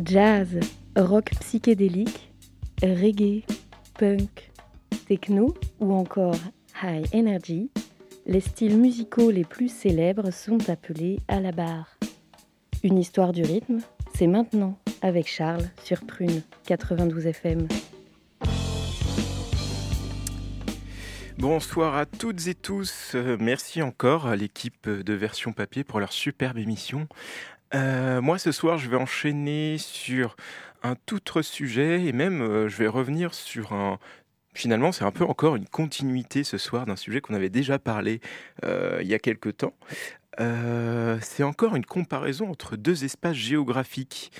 Jazz, rock psychédélique, reggae, punk, techno ou encore high energy, les styles musicaux les plus célèbres sont appelés à la barre. Une histoire du rythme, c'est maintenant avec Charles sur Prune 92 FM. Bonsoir à toutes et tous. Euh, merci encore à l'équipe de Version Papier pour leur superbe émission. Euh, moi, ce soir, je vais enchaîner sur un tout autre sujet et même euh, je vais revenir sur un. Finalement, c'est un peu encore une continuité ce soir d'un sujet qu'on avait déjà parlé il y a quelque temps. c'est encore une comparaison entre deux espaces géographiques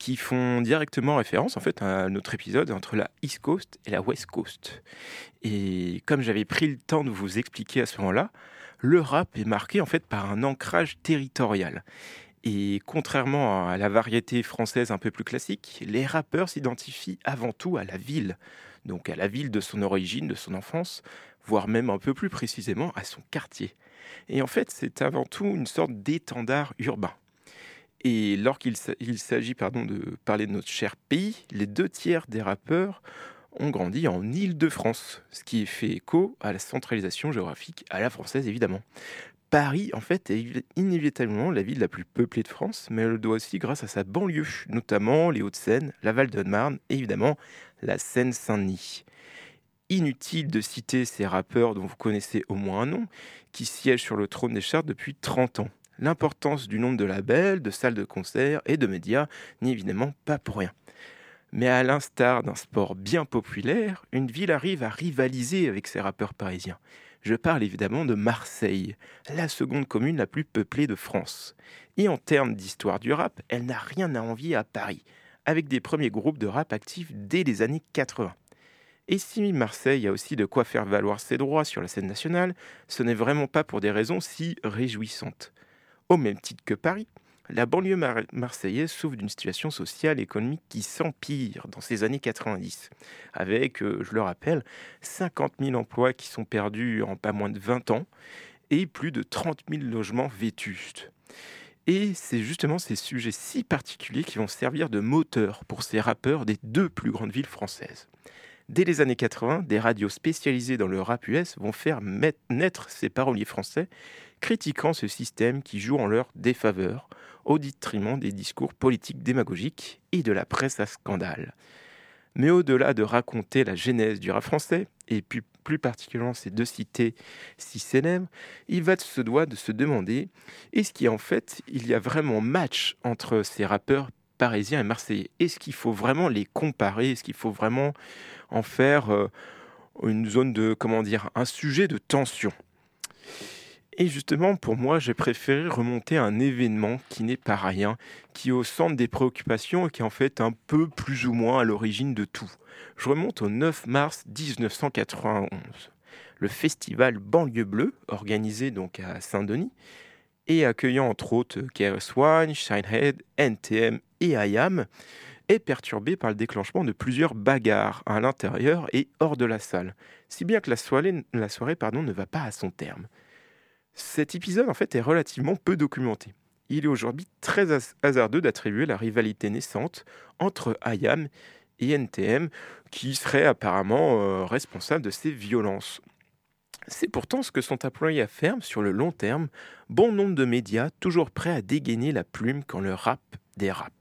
qui font directement référence en fait à notre épisode entre la East Coast et la West Coast. Et comme j'avais pris le temps de vous expliquer à ce moment-là, le rap est marqué en fait par un ancrage territorial. Et contrairement à la variété française un peu plus classique, les rappeurs s'identifient avant tout à la ville, donc à la ville de son origine, de son enfance, voire même un peu plus précisément à son quartier. Et en fait, c'est avant tout une sorte d'étendard urbain. Et lorsqu'il s'agit pardon, de parler de notre cher pays, les deux tiers des rappeurs ont grandi en Île-de-France, ce qui fait écho à la centralisation géographique à la française évidemment. Paris, en fait, est inévitablement la ville la plus peuplée de France, mais elle le doit aussi grâce à sa banlieue, notamment les Hauts-de-Seine, la Val-de-Marne et évidemment la Seine-Saint-Denis. Inutile de citer ces rappeurs dont vous connaissez au moins un nom, qui siègent sur le trône des charts depuis 30 ans. L'importance du nombre de labels, de salles de concert et de médias n'est évidemment pas pour rien. Mais à l'instar d'un sport bien populaire, une ville arrive à rivaliser avec ses rappeurs parisiens. Je parle évidemment de Marseille, la seconde commune la plus peuplée de France. Et en termes d'histoire du rap, elle n'a rien à envier à Paris, avec des premiers groupes de rap actifs dès les années 80. Et si Marseille a aussi de quoi faire valoir ses droits sur la scène nationale, ce n'est vraiment pas pour des raisons si réjouissantes. Au même titre que Paris, la banlieue marseillaise souffre d'une situation sociale et économique qui s'empire dans ces années 90, avec, euh, je le rappelle, 50 000 emplois qui sont perdus en pas moins de 20 ans et plus de 30 000 logements vétustes. Et c'est justement ces sujets si particuliers qui vont servir de moteur pour ces rappeurs des deux plus grandes villes françaises. Dès les années 80, des radios spécialisées dans le rap US vont faire naître ces paroliers français critiquant ce système qui joue en leur défaveur, au détriment des discours politiques démagogiques et de la presse à scandale. Mais au-delà de raconter la genèse du rap français, et plus, particulièrement ces deux cités si célèbres, il va se doit de se demander est-ce qu'il en fait il y a vraiment match entre ces rappeurs parisiens et marseillais? Est-ce qu'il faut vraiment les comparer? Est-ce qu'il faut vraiment en faire euh, une zone de comment dire un sujet de tension? Et justement, pour moi, j'ai préféré remonter à un événement qui n'est pas rien, qui est au centre des préoccupations et qui est en fait un peu plus ou moins à l'origine de tout. Je remonte au 9 mars 1991. Le festival Banlieue Bleue, organisé donc à Saint-Denis, et accueillant entre autres KRS-One, Shinehead, NTM et IAM, est perturbé par le déclenchement de plusieurs bagarres à l'intérieur et hors de la salle, si bien que la soirée, ne va pas à son terme. Cet épisode en fait est relativement peu documenté. Il est aujourd'hui très hasardeux d'attribuer la rivalité naissante entre IAM et NTM, qui serait apparemment euh, responsable de ces violences. C'est pourtant ce que sont employés à faire sur le long terme bon nombre de médias toujours prêts à dégainer la plume quand le rap dérape.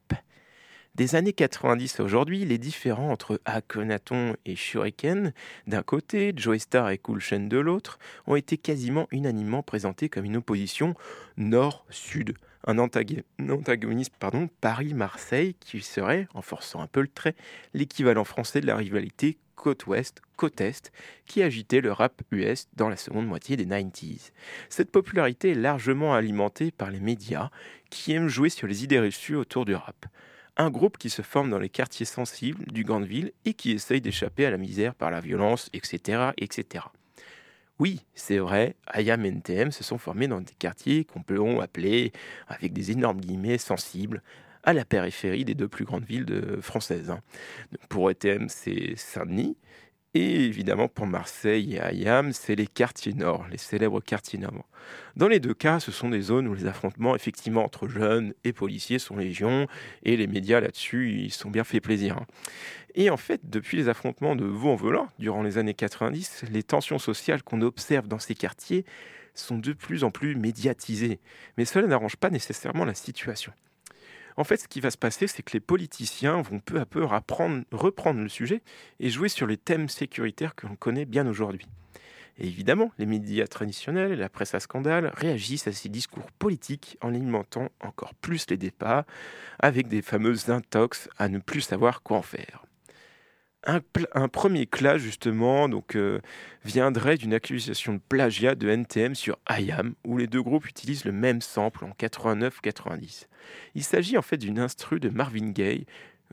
Des années 90 à aujourd'hui, les différends entre Akhenaton et Shuriken d'un côté, Joey Star et Cool Chain de l'autre, ont été quasiment unanimement présentés comme une opposition nord-sud. Un antagonisme pardon, Paris-Marseille qui serait, en forçant un peu le trait, l'équivalent français de la rivalité côte ouest, côte est, qui agitait le rap US dans la seconde moitié des 90s. Cette popularité est largement alimentée par les médias qui aiment jouer sur les idées reçues autour du rap un groupe qui se forme dans les quartiers sensibles du grande ville et qui essaye d'échapper à la misère par la violence, etc. etc. Oui, c'est vrai, Ayam et NTM se sont formés dans des quartiers qu'on peut appeler, avec des énormes guillemets, sensibles, à la périphérie des deux plus grandes villes françaises. Hein. Pour ETM, c'est Saint-Denis, Et évidemment, pour Marseille et Ayam, c'est les quartiers nord, les célèbres quartiers nord. Dans les deux cas, ce sont des zones où les affrontements, effectivement, entre jeunes et policiers sont légion, et les médias là-dessus, ils sont bien fait plaisir. Hein. Et en fait, depuis les affrontements de Vaux-en-Velin, durant les années 90, les tensions sociales qu'on observe dans ces quartiers sont de plus en plus médiatisées. Mais cela n'arrange pas nécessairement la situation. En fait, ce qui va se passer, c'est que les politiciens vont peu à peu reprendre le sujet et jouer sur les thèmes sécuritaires que l'on connaît bien aujourd'hui. Et évidemment, les médias traditionnels et la presse à scandale réagissent à ces discours politiques en alimentant encore plus les débats avec des fameuses intox à ne plus savoir quoi en faire. Un, premier clash, justement, donc, euh, viendrait d'une accusation de plagiat de NTM sur IAM, où les deux groupes utilisent le même sample en 89-90. Il s'agit en fait d'une instru de Marvin Gaye,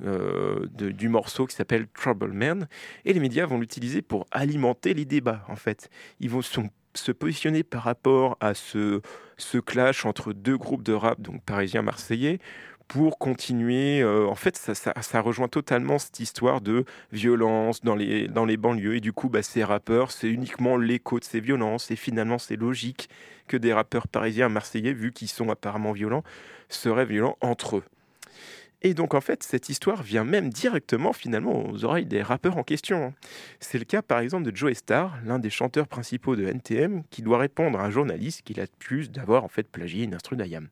euh, du morceau qui s'appelle Trouble Man, et les médias vont l'utiliser pour alimenter les débats, en fait. Ils vont se positionner par rapport à ce, clash entre deux groupes de rap, donc parisiens, marseillais, pour continuer. Euh, en fait, ça, rejoint totalement cette histoire de violence dans les, dans les banlieues. Et du coup, bah, ces rappeurs, c'est uniquement l'écho de ces violences. Et finalement, c'est logique que des rappeurs parisiens, marseillais, vu qu'ils sont apparemment violents, seraient violents entre eux. Et donc en fait, cette histoire vient même directement finalement aux oreilles des rappeurs en question. Hein. C'est le cas par exemple de Joe Star, l'un des chanteurs principaux de NTM, qui doit répondre à un journaliste qu'il accuse d'avoir en fait plagié une instru d'Ayam.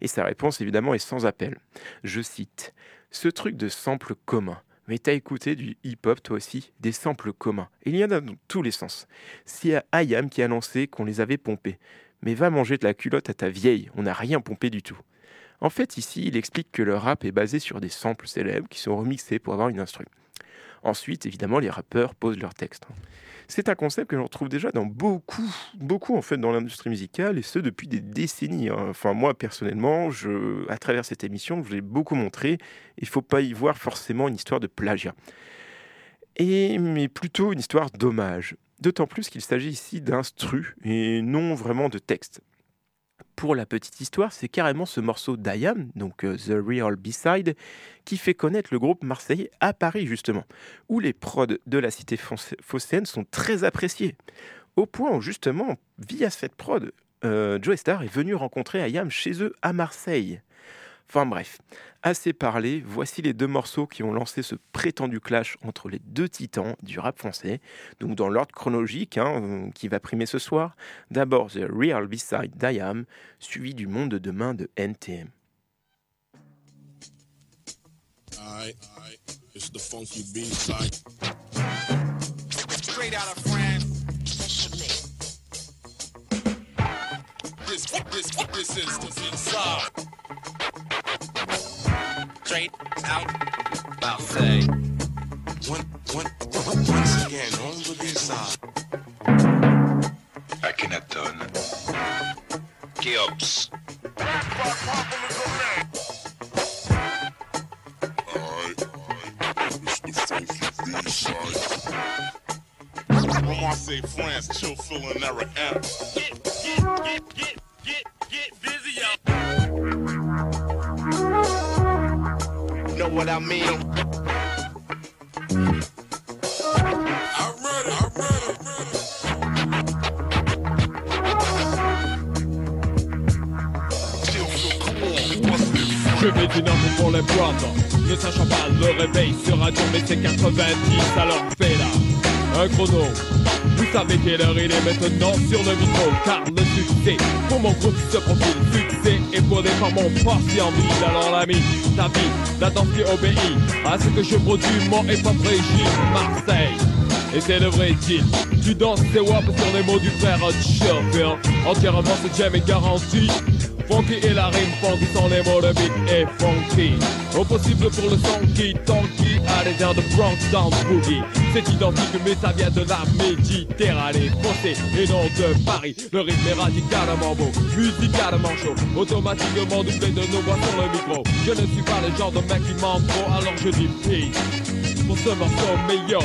Et sa réponse évidemment est sans appel. Je cite Ce truc de sample commun. Mais t'as écouté du hip-hop toi aussi, des samples communs. Il y en a dans tous les sens. C'est Ayam qui a annoncé qu'on les avait pompés. Mais va manger de la culotte à ta vieille, on n'a rien pompé du tout. En fait, ici, il explique que le rap est basé sur des samples célèbres qui sont remixés pour avoir une instru. Ensuite, évidemment, les rappeurs posent leurs textes. C'est un concept que l'on retrouve déjà dans beaucoup, beaucoup en fait dans l'industrie musicale et ce depuis des décennies. Hein. Enfin, moi personnellement, à travers cette émission, je l'ai beaucoup montré. Il ne faut pas y voir forcément une histoire de plagiat, et mais plutôt une histoire d'hommage. D'autant plus qu'il s'agit ici d'instru et non vraiment de texte pour la petite histoire, c'est carrément ce morceau d'Ayam, donc euh, The Real B-Side, qui fait connaître le groupe marseillais à Paris, justement, où les prods de la cité phocéenne sont très appréciés. Au point où, justement, via cette prod, euh, Joe Star est venu rencontrer Ayam chez eux à Marseille. Enfin bref, assez parlé, voici les deux morceaux qui ont lancé ce prétendu clash entre les deux titans du rap français. Donc dans l'ordre chronologique hein, euh, qui va primer ce soir, d'abord The Real B-Side d'IAM, suivi du Monde de demain de NTM. straight out Marseille. One, one, once again, on the B-side. Akhenaton. Cheops. Marseille, France, chill, feeling M. Get, get, get, get, get, what I mean. Je vais d'une arme pour les boîtes. Ne sachant pas, le réveil sera dur Mais c'est 90, alors fais là. Un chrono. Vous savez quelle heure il est maintenant sur le micro Car le succès pour mon groupe se profile épaulé par mon parti en ville Alors l'ami, ta vie, la danse qui obéit À ce que je produis, mon hip-hop régime Marseille. Et c'est le vrai deal. Tu danses tes wap sur les mots du frère Chopper Entièrement ce jam est garanti Funky et la rime funky sont les mots de beat et funky. Au possible pour le son qui tonky à airs de Bronx dans Boogie. C'est identique mais ça vient de la Méditerranée. Foncé et non de Paris. Le rythme est radicalement beau, musicalement chaud. Automatiquement doublé de nos voix sur le micro. Je ne suis pas le genre de mec qui trop alors je dis peace Pour ce morceau meilleur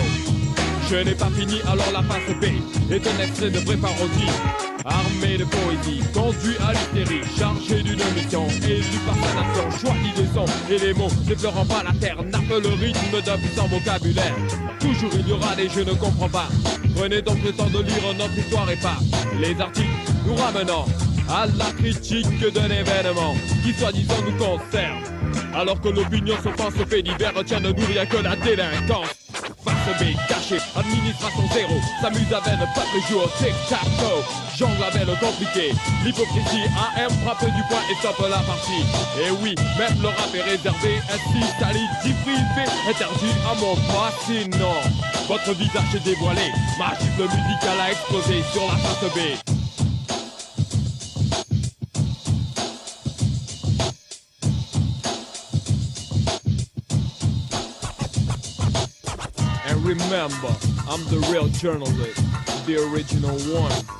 je n'ai pas fini, alors la face B est un extrait de vraie parodie. Armé de poésie, conduit à l'hystérie, chargé d'une mission, élu par sa nation, choisi de les mots n'effleurant pas la terre nappe le rythme d'un puissant vocabulaire. Toujours il y aura des je ne comprends pas. Prenez donc le temps de lire notre histoire et pas les articles nous ramenant à la critique d'un événement qui soi-disant nous concerne. Alors que l'opinion se pense fait divers retient de nous rien que la délinquance. Caché, administration zéro, s'amuse avec le peuple joue au tic-tac-toe. Jongle avec le compliqué, l'hypocrisie AM frappe du poing et stoppe la partie. Et oui, même le rap est réservé, ainsi qualité privé, interdit à mon fascinant? Votre visage est dévoilé, ma gifle musicale a explosé sur la face B. remember, I'm the real journalist, the original one.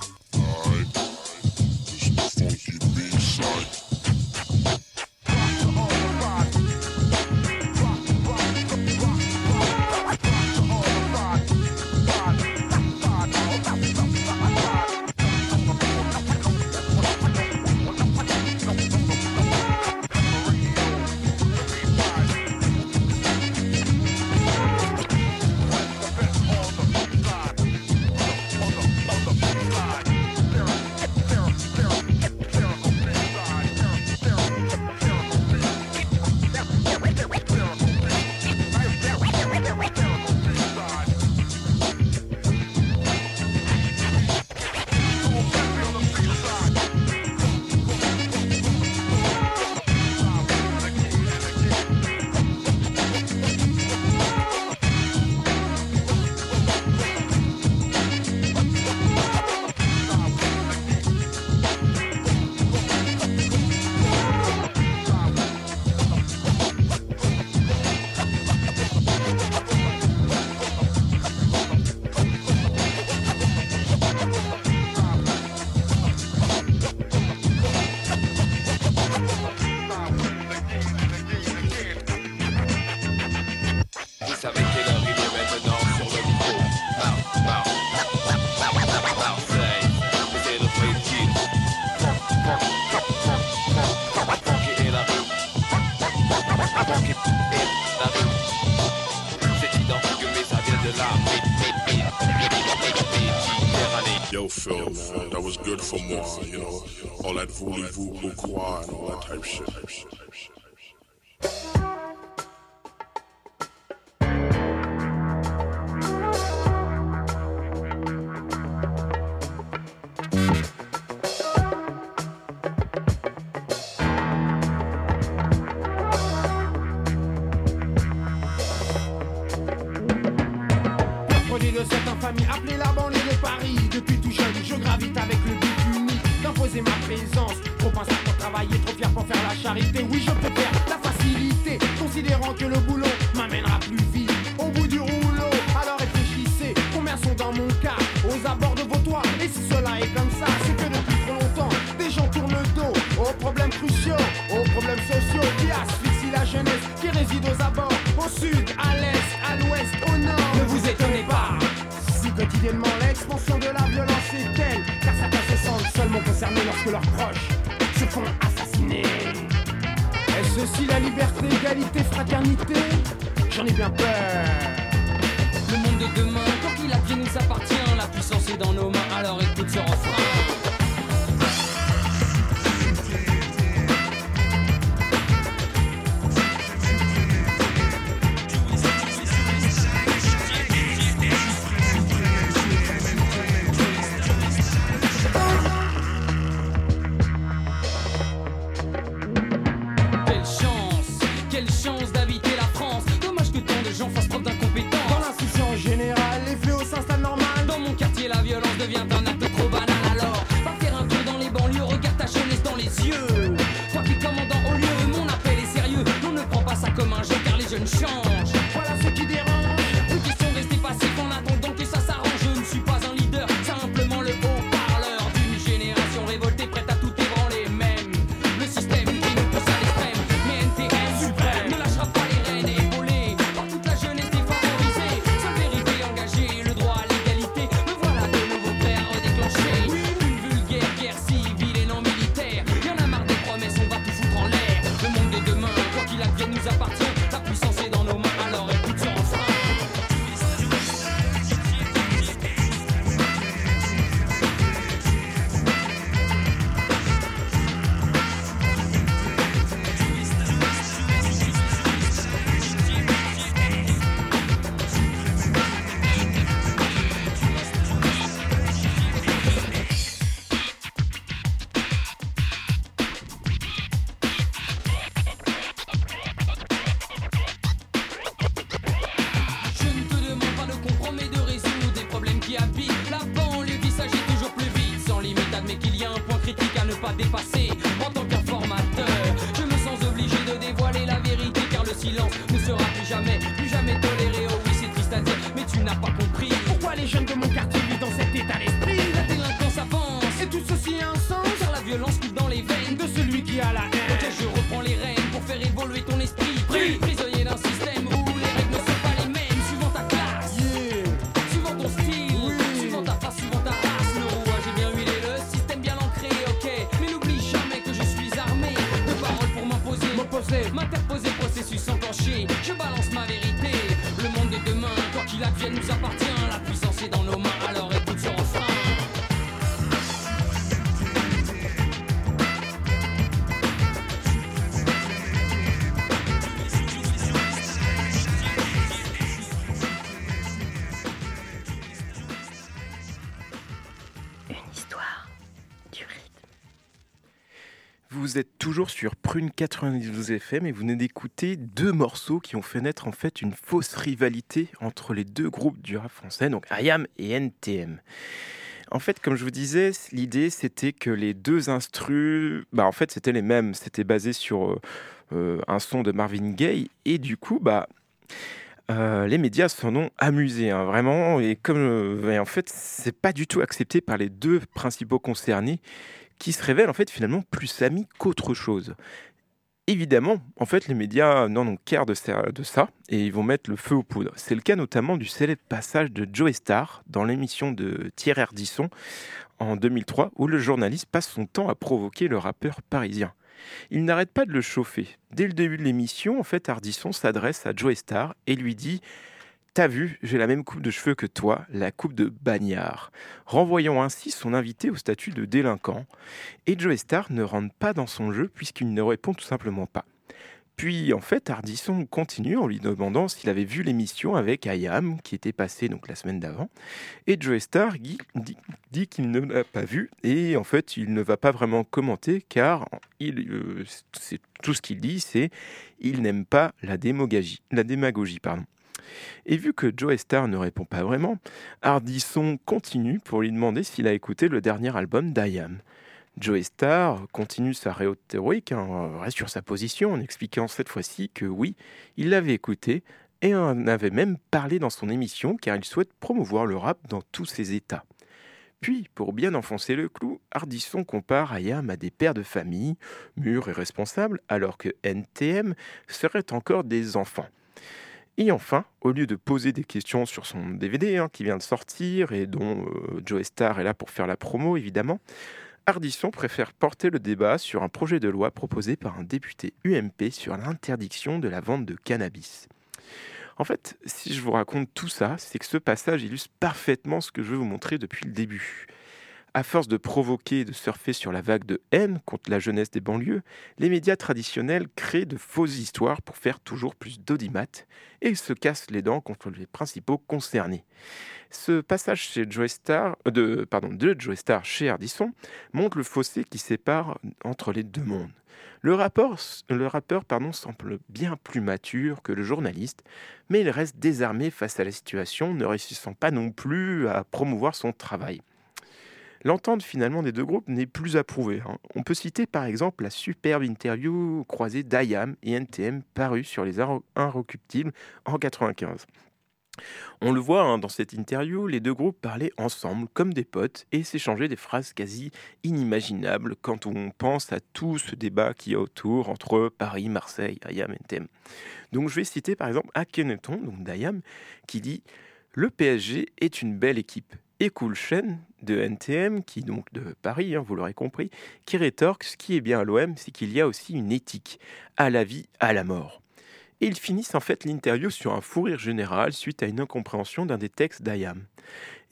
that was good for more, you know, all that voodoo, voodoo, and all that type shit. Sur Prune 92 FM et vous venez d'écouter deux morceaux qui ont fait naître en fait une fausse rivalité entre les deux groupes du rap français, donc IAM et NTM. En fait, comme je vous disais, l'idée c'était que les deux instrus, bah en fait c'était les mêmes, c'était basé sur euh, euh, un son de Marvin Gaye et du coup bah euh, les médias s'en ont amusés, hein, vraiment. Et comme, en fait, c'est pas du tout accepté par les deux principaux concernés, qui se révèlent en fait finalement plus amis qu'autre chose. Évidemment, en fait, les médias n'en ont ça, de ça et ils vont mettre le feu aux poudres. C'est le cas notamment du célèbre passage de Joe Star dans l'émission de Thierry Ardisson en 2003, où le journaliste passe son temps à provoquer le rappeur parisien. Il n'arrête pas de le chauffer. Dès le début de l'émission, en fait, Ardisson s'adresse à Joe Star et lui dit T'as vu, j'ai la même coupe de cheveux que toi, la coupe de bagnard, renvoyant ainsi son invité au statut de délinquant. Et Joe Star ne rentre pas dans son jeu puisqu'il ne répond tout simplement pas. Puis en fait, Ardisson continue en lui demandant s'il avait vu l'émission avec Ayam qui était passée donc la semaine d'avant. Et Joe Star dit, qu'il ne l'a pas vu et en fait il ne va pas vraiment commenter car il, euh, tout ce qu'il dit, c'est il n'aime pas la démagogie. Et vu que Joe Star ne répond pas vraiment, Ardisson continue pour lui demander s'il a écouté le dernier album d'Ayam. Joe Star continue sa rhétorique, hein, reste sur sa position en expliquant cette fois-ci que oui, il l'avait écouté et en avait même parlé dans son émission car il souhaite promouvoir le rap dans tous ses états. Puis, pour bien enfoncer le clou, Ardisson compare Ayam à des pères de famille, mûrs et responsables, alors que NTM seraient encore des enfants. Et enfin, au lieu de poser des questions sur son DVD hein, qui vient de sortir et dont euh, Joe Star est là pour faire la promo évidemment, Ardisson préfère porter le débat sur un projet de loi proposé par un député UMP sur l'interdiction de la vente de cannabis. En fait, si je vous raconte tout ça, c'est que ce passage illustre parfaitement ce que je veux vous montrer depuis le début. À force de provoquer et de surfer sur la vague de haine contre la jeunesse des banlieues, les médias traditionnels créent de fausses histoires pour faire toujours plus d'audimat et se cassent les dents contre les principaux concernés. Ce passage chez Joe Star, euh, de, pardon, de Joe Star chez Ardisson montre le fossé qui sépare entre les deux mondes. Le, rappeur semble bien plus mature que le journaliste, mais il reste désarmé face à la situation, ne réussissant pas non plus à promouvoir son travail. L'entente finalement des deux groupes n'est plus approuvée. hein. On peut citer par exemple la superbe interview croisée d'IAM et NTM parue sur les Inrecuptibles en 95. On le voit hein, dans cette interview, les deux groupes parlaient ensemble comme des potes et s'échangeaient des phrases quasi inimaginables quand on pense à tout ce débat qu'il y a autour entre Paris, Marseille, IAM NTM. Donc je vais citer par exemple Akhenaton, donc d'IAM, qui dit Le PSG est une belle équipe. Et Cool Shen de NTM, qui donc de Paris, hein, vous l'aurez compris, qui rétorque ce qui est bien à l'OM, c'est qu'il y a aussi une éthique, à la vie, à la mort. Et ils finissent en fait l'interview sur un fou rire général suite à une incompréhension d'un des textes d'Ayam.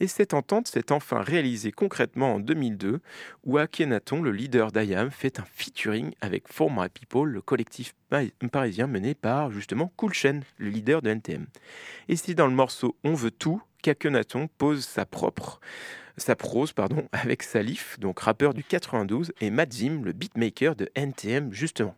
Et cette entente s'est enfin réalisée concrètement en 2002, où Akhenaton, le leader d'Ayam, fait un featuring avec For My People, le collectif pa- parisien mené par justement Cool Shen, le leader de NTM. Et c'est dans le morceau On veut tout qu'Akhenaton pose sa propre prose avec Salif, donc rappeur du 92, et Madzim, le beatmaker de NTM justement.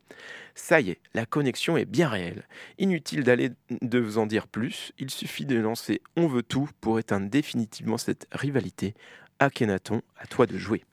Ça y est, la connexion est bien réelle. Inutile d'aller de vous en dire plus, il suffit de lancer On veut tout pour éteindre définitivement cette rivalité. Akhenaton, à toi de jouer.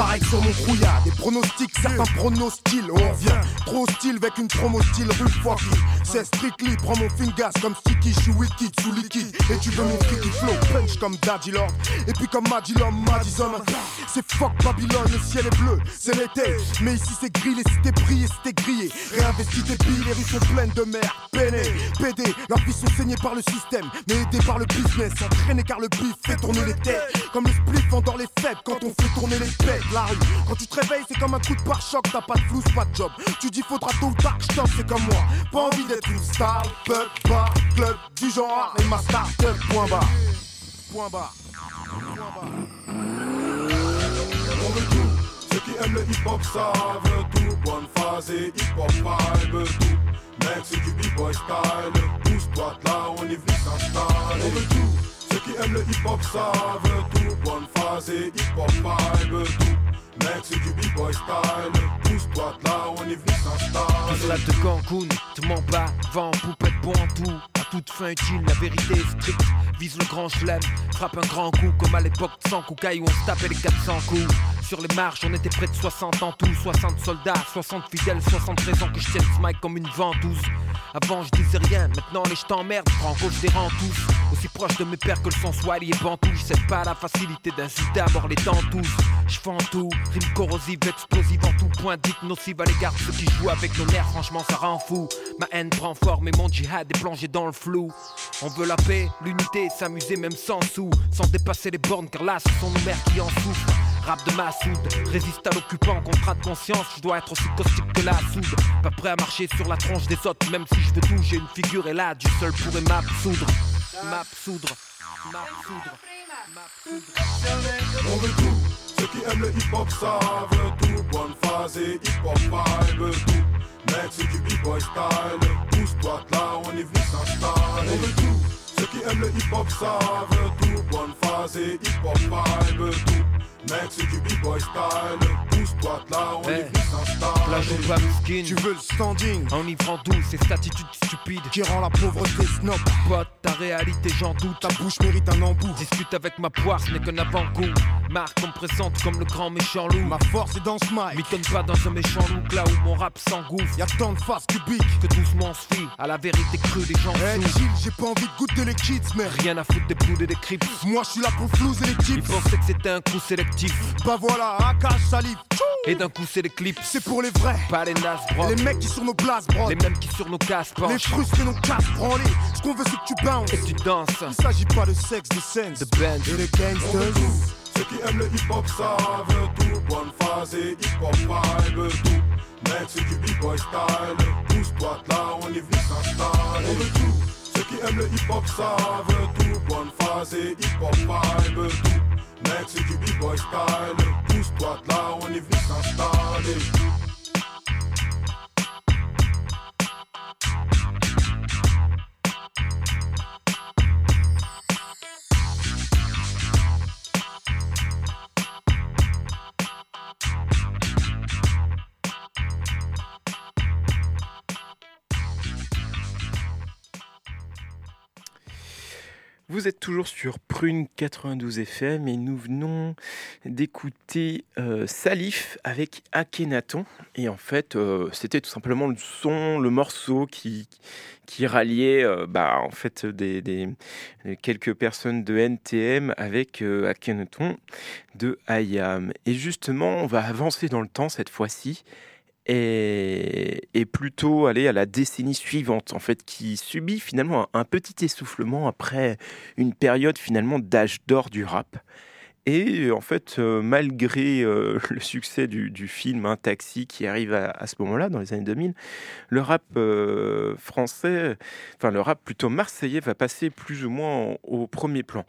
Pareil sur mon crouillard, des pronostics, certains pronostiles. On revient trop hostile avec une promo style rue Focky. C'est strictly, prends mon fingas comme sticky, je suis wicked sous liquide. Et tu veux mon freaky flow, punch comme Daddy Lord. Et puis comme Madilom, Madison. C'est fuck Babylone, le ciel est bleu, c'est l'été. Mais ici c'est gris, les cités brillent et c'était grillé. Réinvestis tes billes, les rues sont pleines de mer. Peiné, PD, leurs vies sont saignées par le système. Mais aidés par le business, entraînés car le bif fait tourner les têtes. Comme le spliff endort les faibles quand on fait tourner les pètes. La rue, quand tu te réveilles, c'est comme un coup de pare-choc. T'as pas de flou, pas de job. Tu dis faudra tôt ou tard c'est comme moi. Pas envie d'être une star, pub, bar, club, du genre et ma start-up, point bas. Point bas. On veut tout. Ceux qui aiment le hip-hop savent tout. Bonne phase et hip-hop vibe tout. Mec, c'est du b-boy style. Pousse-toi là, on est venu s'installer. On veut tout. Ceux qui aiment le hip-hop savent tout. Bonne phase et hip-hop vibe tout. Mec, c'est du b-boy style. Pousse-toi de là, on est venu. Là de Cancun, te mens pas, vent, poupette, bon en tout. À toute fin utile, la vérité est stricte. Vise le grand chelem, frappe un grand coup, comme à l'époque de Sans Koukaï où on se tapait les 400 coups. Sur les marches, on était près de 60 en tout, 60 soldats, 60 fidèles, 60 raisons que je tienne ce comme une ventouse. Avant je disais rien, maintenant les je t'emmerde, je en cause des rangs tous. Aussi proche de mes pères que le son Swahili et Bantou, je sais pas la facilité d'insulter à bord les tous. Je fends tout, rime corrosive, explosive en tout point, dite nocive à l'égard de ceux qui jouent avec nos nerfs, franchement ça rend fou. Ma haine prend forme et mon djihad est plongé dans le flou. On veut la paix, l'unité, s'amuser même sans sous, sans dépasser les bornes car là ce sont nos mères qui en souffrent. Rap de Massoud, résiste à l'occupant, contrat de conscience, je dois être aussi caustique que la soude. Pas prêt à marcher sur la tronche des autres, même si je veux tout, j'ai une figure et là, du seul pourrait m'absoudre. M'absoudre, m'absoudre, m'absoudre. Ceux qui aiment le hip-hop savent tout. Bonne phase et hip-hop vibe tout. Mec, c'est du b-boy style. Pousse-toi de là, on est venu s'installer. On veut tout. Ceux qui aiment le hip-hop savent tout. Bonne phase et hip-hop vibe tout. Mec, c'est du b-boy style. Pousse-toi de là, on est Hey. venu s'installer. Tu veux le standing Enivrant douce et cette attitude stupide. qui rend la pauvreté snob. Pote, ta réalité, j'en doute. Ta bouche mérite un embout. Discute avec ma poire, ce n'est qu'un avant-goût. Marque, on me présente comme le grand méchant loup. Ma force est dans ce mic. M'étonne pas dans un méchant look là où mon rap s'engouffre. Y'a tant de faces cubiques. Que doucement on se fie à la vérité crue des gens Eh sous. chill, j'ai pas envie de goûter les kids, mais Rien à foutre des poules et des crips. moi je suis là pour flouser les Ils tips. pensaient que c'était un coup sélectif. Bah voilà, AK salive. Et d'un coup, c'est les clips. C'est pour les vrais. Pas les nas, bro. Les mecs qui sur nos places, bro. Les mêmes qui sur nos casques Les frustrés, nos casses branlés. Ce qu'on veut, c'est que tu bounces. Et tu danses. Il s'agit pas de sexe, de sense. De band. Et veut gangsters. Ceux qui aiment le hip-hop savent tout. Bonne phase et hip-hop vibe tout. Mec, c'est du b-boy style. Pousse-toi là, on est venu s'installer. Tout. Ceux qui aiment le hip-hop savent tout. Bonne phase et hip-hop vibe tout. Mec, c'est du b-boy style. Pousse-toi là, on est venu s'installer. Vous êtes toujours sur Prune 92 FM et nous venons d'écouter euh, Salif avec Akhenaton. Et en fait, euh, c'était tout simplement le son, le morceau qui, qui ralliait euh, bah, en fait, des, quelques personnes de NTM avec Akhenaton de IAM. Et justement, on va avancer dans le temps cette fois-ci et, plutôt aller à la décennie suivante, en fait, qui subit finalement un, petit essoufflement après une période finalement d'âge d'or du rap. Et en fait, euh, malgré euh, le succès du, film Un Taxi qui arrive à, ce moment-là, dans les années 2000, le rap euh, français, enfin le rap plutôt marseillais, va passer plus ou moins au premier plan.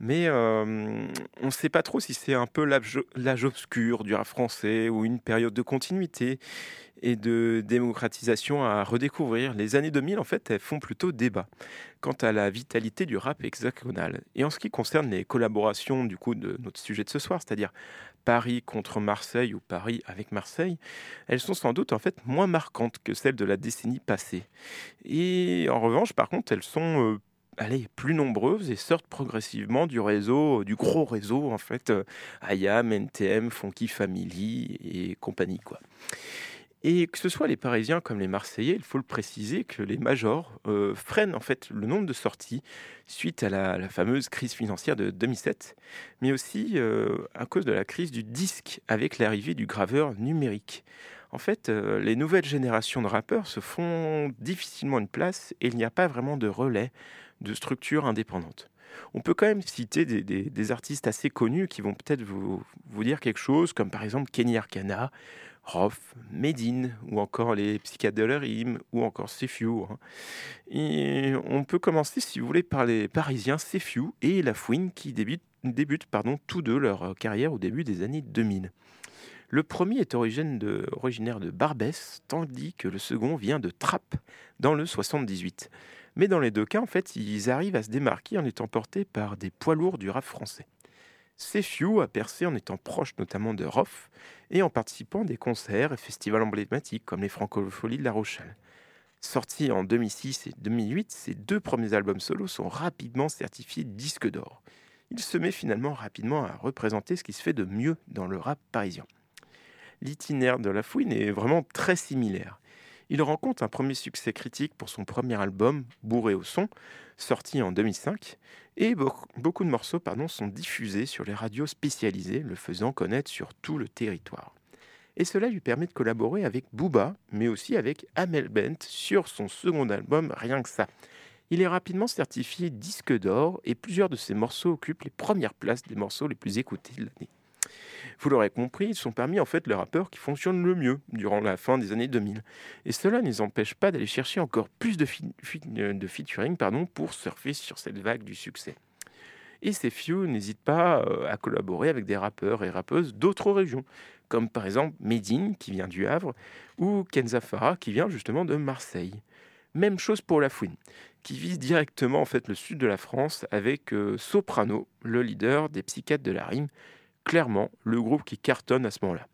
Mais euh, on ne sait pas trop si c'est un peu l'âge obscur du rap français ou une période de continuité et de démocratisation à redécouvrir. Les années 2000, en fait, elles font plutôt débat quant à la vitalité du rap hexagonal. Et en ce qui concerne les collaborations du coup de notre sujet de ce soir, c'est-à-dire Paris contre Marseille ou Paris avec Marseille, elles sont sans doute en fait moins marquantes que celles de la décennie passée. Et en revanche, par contre, elles sont euh, allez, plus nombreuses et sortent progressivement du réseau, du gros réseau en fait, euh, IAM, NTM, Funky Family et compagnie quoi. Et que ce soit les Parisiens comme les Marseillais, il faut le préciser que les majors euh, freinent en fait le nombre de sorties suite à la, fameuse crise financière de 2007, mais aussi euh, à cause de la crise du disque avec l'arrivée du graveur numérique. En fait, euh, les nouvelles générations de rappeurs se font difficilement une place et il n'y a pas vraiment de relais de structures indépendantes. On peut quand même citer des, artistes assez connus qui vont peut-être vous, dire quelque chose, comme par exemple Kenny Arcana, Roth, Medine, ou encore les Psychadelerim, ou encore Sefiu. Hein. On peut commencer, si vous voulez, par les Parisiens Sefiu et La Fouine, qui débutent, pardon, tous deux leur carrière au début des années 2000. Le premier est originaire de Barbès, tandis que le second vient de Trappes, dans le 78. Mais dans les deux cas, en fait, ils arrivent à se démarquer en étant portés par des poids lourds du rap français. Sefiu a percé en étant proche notamment de Roth et en participant à des concerts et festivals emblématiques comme les Francopholies de La Rochelle. Sortis en 2006 et 2008, ces deux premiers albums solo sont rapidement certifiés disque d'or. Il se met finalement rapidement à représenter ce qui se fait de mieux dans le rap parisien. L'itinéraire de La Fouine est vraiment très similaire. Il rencontre un premier succès critique pour son premier album, Bourré au son, sorti en 2005, et beaucoup de morceaux pardon, sont diffusés sur les radios spécialisées, le faisant connaître sur tout le territoire. Et cela lui permet de collaborer avec Booba, mais aussi avec Amel Bent sur son second album Rien que ça. Il est rapidement certifié disque d'or et plusieurs de ses morceaux occupent les premières places des morceaux les plus écoutés de l'année. Vous l'aurez compris, ils sont parmi en fait les rappeurs qui fonctionnent le mieux durant la fin des années 2000. Et cela ne les empêche pas d'aller chercher encore plus de, euh, featuring pour surfer sur cette vague du succès. Et ces few n'hésitent pas euh, à collaborer avec des rappeurs et rappeuses d'autres régions, comme par exemple Medine qui vient du Havre ou Kenza Farah qui vient justement de Marseille. Même chose pour La Fouine, qui vise directement en fait le sud de la France avec euh, Soprano, le leader des psychiatres de la rime, clairement le groupe qui cartonne à ce moment-là.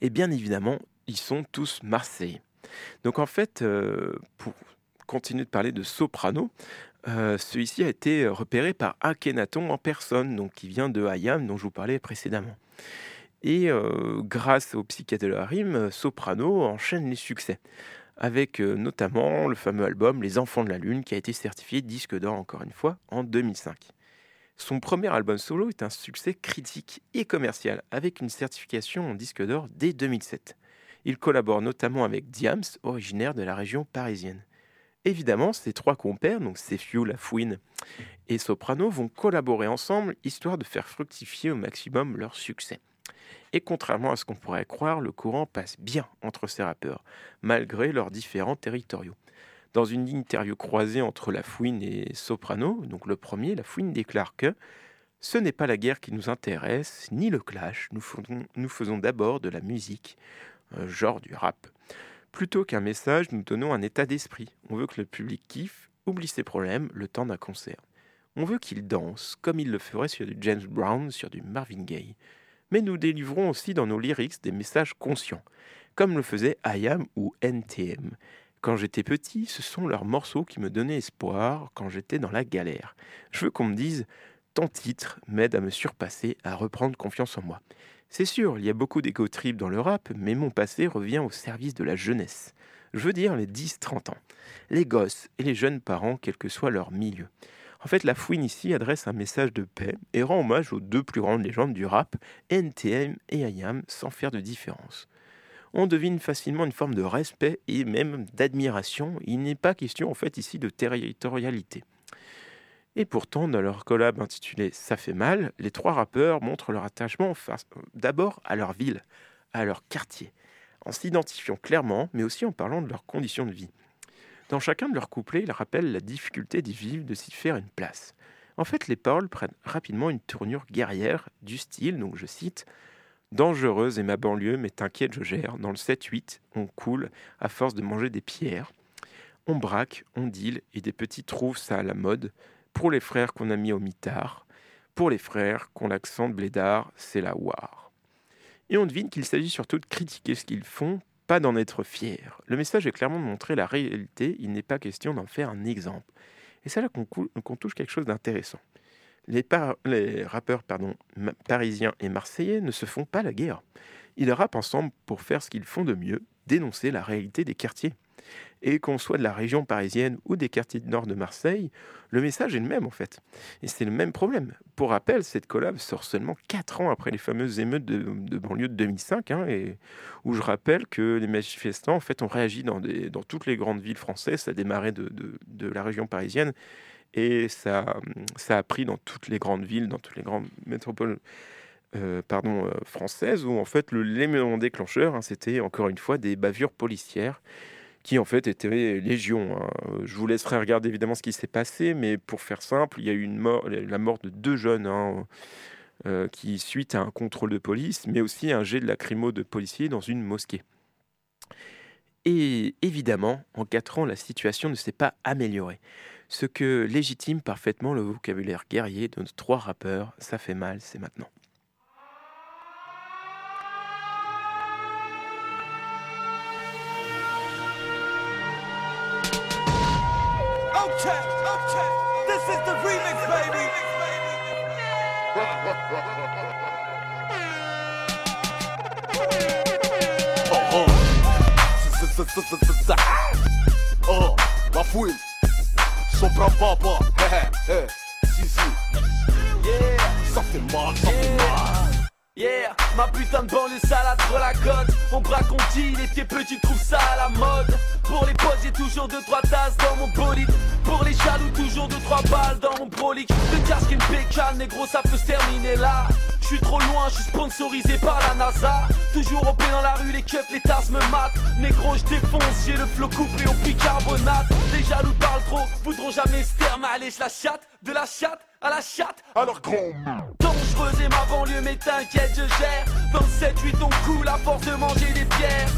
Et bien évidemment, ils sont tous marseillais. Donc en fait, euh, pour continuer de parler de Soprano, euh, celui-ci a été repéré par Akhenaton en personne, donc qui vient de Hayam, dont je vous parlais précédemment. Et euh, grâce au psychiatre de Soprano enchaîne les succès, avec notamment le fameux album Les Enfants de la Lune, qui a été certifié disque d'or encore une fois en 2005. Son premier album solo est un succès critique et commercial, avec une certification en disque d'or dès 2007. Il collabore notamment avec Diams, originaire de la région parisienne. Évidemment, ces trois compères, donc Sefiu, La Fouine et Soprano, vont collaborer ensemble, histoire de faire fructifier au maximum leur succès. Et contrairement à ce qu'on pourrait croire, le courant passe bien entre ces rappeurs, malgré leurs différents territoriaux. Dans une interview croisée entre La Fouine et Soprano, donc le premier, La Fouine déclare que ce n'est pas la guerre qui nous intéresse, ni le clash, nous faisons, d'abord de la musique, genre du rap. Plutôt qu'un message, nous donnons un état d'esprit. On veut que le public kiffe, oublie ses problèmes le temps d'un concert. On veut qu'il danse, comme il le ferait sur du James Brown, sur du Marvin Gaye. Mais nous délivrons aussi dans nos lyrics des messages conscients, comme le faisait IAM ou NTM. Quand j'étais petit, ce sont leurs morceaux qui me donnaient espoir quand j'étais dans la galère. Je veux qu'on me dise ton titre m'aide à me surpasser, à reprendre confiance en moi. C'est sûr, il y a beaucoup d'égo trip dans le rap, mais mon passé revient au service de la jeunesse. Je veux dire les 10-30 ans. Les gosses et les jeunes parents, quel que soit leur milieu. En fait, la fouine ici adresse un message de paix et rend hommage aux deux plus grandes légendes du rap, NTM et IAM, sans faire de différence on devine facilement une forme de respect et même d'admiration. Il n'est pas question en fait ici de territorialité. Et pourtant, dans leur collab intitulé Ça fait mal, les trois rappeurs montrent leur attachement d'abord à leur ville, à leur quartier, en s'identifiant clairement, mais aussi en parlant de leurs conditions de vie. Dans chacun de leurs couplets, ils rappellent la difficulté d'y vivre, de s'y faire une place. En fait, les paroles prennent rapidement une tournure guerrière du style, donc je cite Dangereuse est ma banlieue, mais t'inquiète, je gère. Dans le 7-8, on coule à force de manger des pierres. On braque, on deal, et des petits trouvent ça à la mode. Pour les frères qu'on a mis au mitard, pour les frères qu'on l'accent de blédard, c'est la war. Et on devine qu'il s'agit surtout de critiquer ce qu'ils font, pas d'en être fier. Le message est clairement de montrer la réalité, il n'est pas question d'en faire un exemple. Et c'est là qu'on touche quelque chose d'intéressant. Les, rappeurs parisiens et marseillais ne se font pas la guerre. Ils rappent ensemble pour faire ce qu'ils font de mieux, dénoncer la réalité des quartiers. Et qu'on soit de la région parisienne ou des quartiers du nord de Marseille, le message est le même en fait. Et c'est le même problème. Pour rappel, cette collab sort seulement 4 ans après les fameuses émeutes de, banlieue de 2005, hein, et où je rappelle que les manifestants en fait, ont réagi dans, toutes les grandes villes françaises. Ça a démarré de, la région parisienne et ça, a pris dans toutes les grandes villes, dans toutes les grandes métropoles euh, euh, françaises, où en fait l'élément déclencheur, hein, c'était encore une fois des bavures policières qui en fait était légion. Hein. Je vous laisserai regarder évidemment ce qui s'est passé, mais pour faire simple, il y a eu la mort de deux jeunes hein, euh, qui, suite à un contrôle de police, mais aussi un jet de lacrymo de policiers dans une mosquée. Et évidemment, en quatre ans, la situation ne s'est pas améliorée. Ce que légitime parfaitement le vocabulaire guerrier de nos trois rappeurs, ça fait mal, c'est maintenant. Oh, son bras papa, eh, eh, si, si. Yeah, ça fait mal, ça fait mal. Yeah, ma putain de banlieue salade pour la côte. On braque, on dit, les pieds petits trouvent ça à la mode. Pour les potes, j'ai toujours deux trois tasses dans mon bolide. Pour les jaloux, toujours deux trois balles dans mon prolique Le casque une pécane, négro, ça peut se terminer là je suis trop loin, je suis sponsorisé par la NASA. Toujours au pied dans la rue, les keufs, les tasses me matent. Négro, je défonce, j'ai le flot coupé au bicarbonate. Les jaloux parlent trop, voudront jamais se mais allez, je la chatte, de la chatte à la chatte. Alors gros Dangereuse et ma banlieue, mais t'inquiète, je gère. 27, 8 on coule à force de manger des pierres.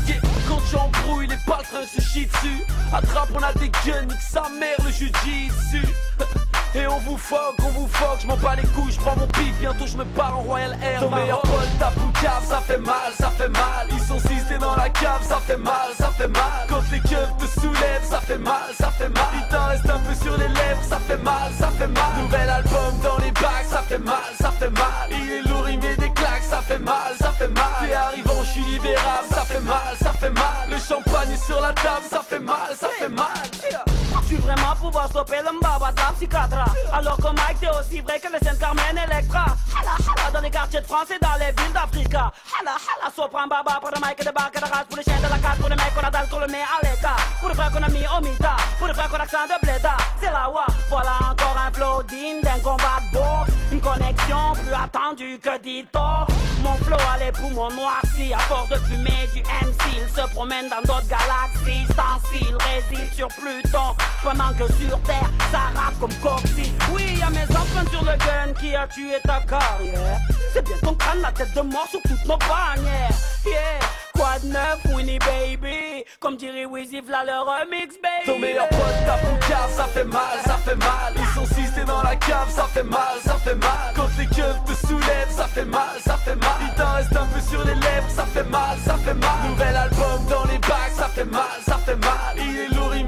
Quand j'embrouille, les paltrins se chient dessus. Attrape, on a des guns, sa mère, le jujitsu. Et on vous foque, on vous foque, je m'en bats les couilles, je prends mon pif, bientôt je me pars en Royal Air. Ton meilleur pote, ta cave, ça fait mal, ça fait mal. Ils sont six dans la cave, ça fait mal, ça fait mal. Quand les keufs te soulèvent, ça fait mal, ça fait mal. Il t'en reste un peu sur les lèvres, ça fait mal, ça fait mal. Nouvel album dans les bacs, ça fait mal, ça fait mal. Il est lourd, il met des claques, ça fait mal, ça fait mal. T'es arrivant, je suis libérable, ça fait mal, ça fait mal. Le champagne est sur la table, ça fait mal, ça fait mal. Je suis vraiment pouvoir stopper le mbaba de la psychiatre. Alors que Mike t'es aussi vrai que le Saint-Carmen Electra. Hala dans les quartiers de France et dans les villes d'Africa Hala hala. Sopran baba pour le Mike débarque de race Pour les chiens de la carte, pour les mecs qu'on a qu'on le met à l'écart Pour les frères qu'on a mis au mita, pour les frères qu'on accent de bléda C'est la wa, voilà encore un flow digne d'un combat de Une connexion plus attendue que dit-on Mon flow a les poumons noircis à force de fumer du MC Il se promène dans d'autres galaxies Sans s'il réside sur Pluton pendant que sur terre, ça comme Coxy. Oui, y'a mes empreintes sur le gun qui a tué ta carrière. C'est bien ton crâne, la tête de mort sur toutes nos bannières. Yeah, quoi de neuf, Winnie Baby. Comme dirait Wizzy, v'là le remix, baby. Ton meilleur pote tape au cave, ça fait mal, ça fait mal. Ils sont six, t'es dans la cave, ça fait mal, ça fait mal. Quand les keufs te soulèvent, ça fait mal, ça fait mal. Il t'en reste un peu sur les lèvres, ça fait mal, ça fait mal. Nouvel album dans les bacs, ça fait mal, ça fait mal. Il est lourd, il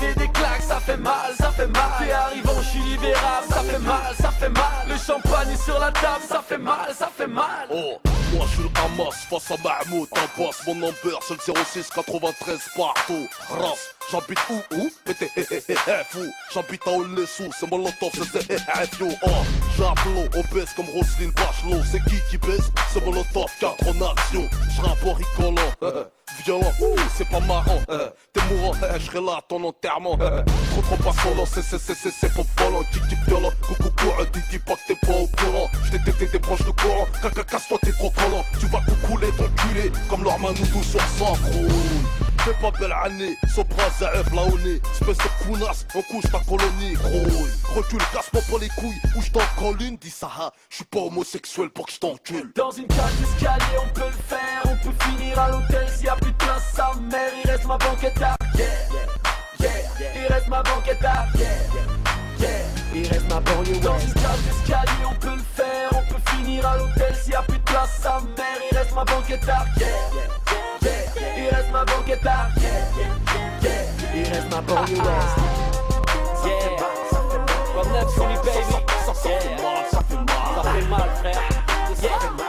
ça fait mal, ça fait mal. T'es arrivant, je suis libérable, ça fait mal, ça fait mal. Le champagne est sur la table, ça fait mal, ça fait mal. Oh, moi je suis le Hamas face à Mahmoud, en boss, mon number c'est le 06 93 partout. Race, j'habite où où? Mais t'es fou, j'habite à Olessou, c'est mon c'est yo. Oh, j'appelons, on baisse comme Roselyne Bachelot, c'est qui qui baisse C'est mon lotov, 4 nations, j'rappe en. C'est pas marrant. T'es mourant, je serai là à ton enterrement. Trop trop pas c'est c'est c'est c'est c'est pas volant. Qui violent, coucou courant, dis dis pas que t'es pas au courant. J't'ai t'es des proches de courant, caca casse-toi t'es trop collant. Tu vas coucouler ton culé comme leur manoudou sur sang Fais pas belle année, son bras zaïf là au nez. Espèce de counasse, on couche ta colonie, gros. Recule, casse-moi pas les couilles, ou j't'en colle une, dis ça, hein. j'suis pas homosexuel pour que j't'encule. Dans une cage d'escalier, on peut le faire, on peut finir à l'hôtel s'il y a plus de place, sa mère, il reste ma banquette à yeah, yeah, il reste ma banquette à yeah, yeah, il reste ma banlieue Dans une cage d'escalier, on peut le faire, on peut finir à l'hôtel s'il y a plus de place, sa mère, il reste ma banquette à yeah, yeah, il reste ma à yeah, yeah, il reste ma banlieue ouest, yeah. Fully baby. Ça fait mal, frère. Ça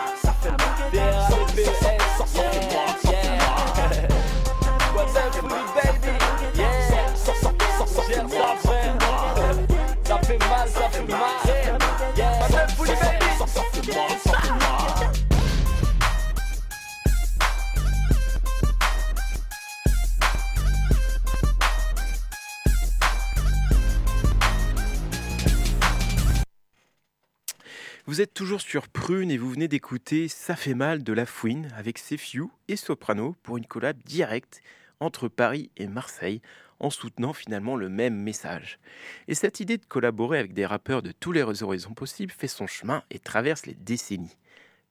Vous êtes toujours sur Prune et vous venez d'écouter Ça fait mal de La Fouine avec Sefiu et Soprano pour une collab directe entre Paris et Marseille en soutenant finalement le même message. Et cette idée de collaborer avec des rappeurs de tous les horizons possibles fait son chemin et traverse les décennies.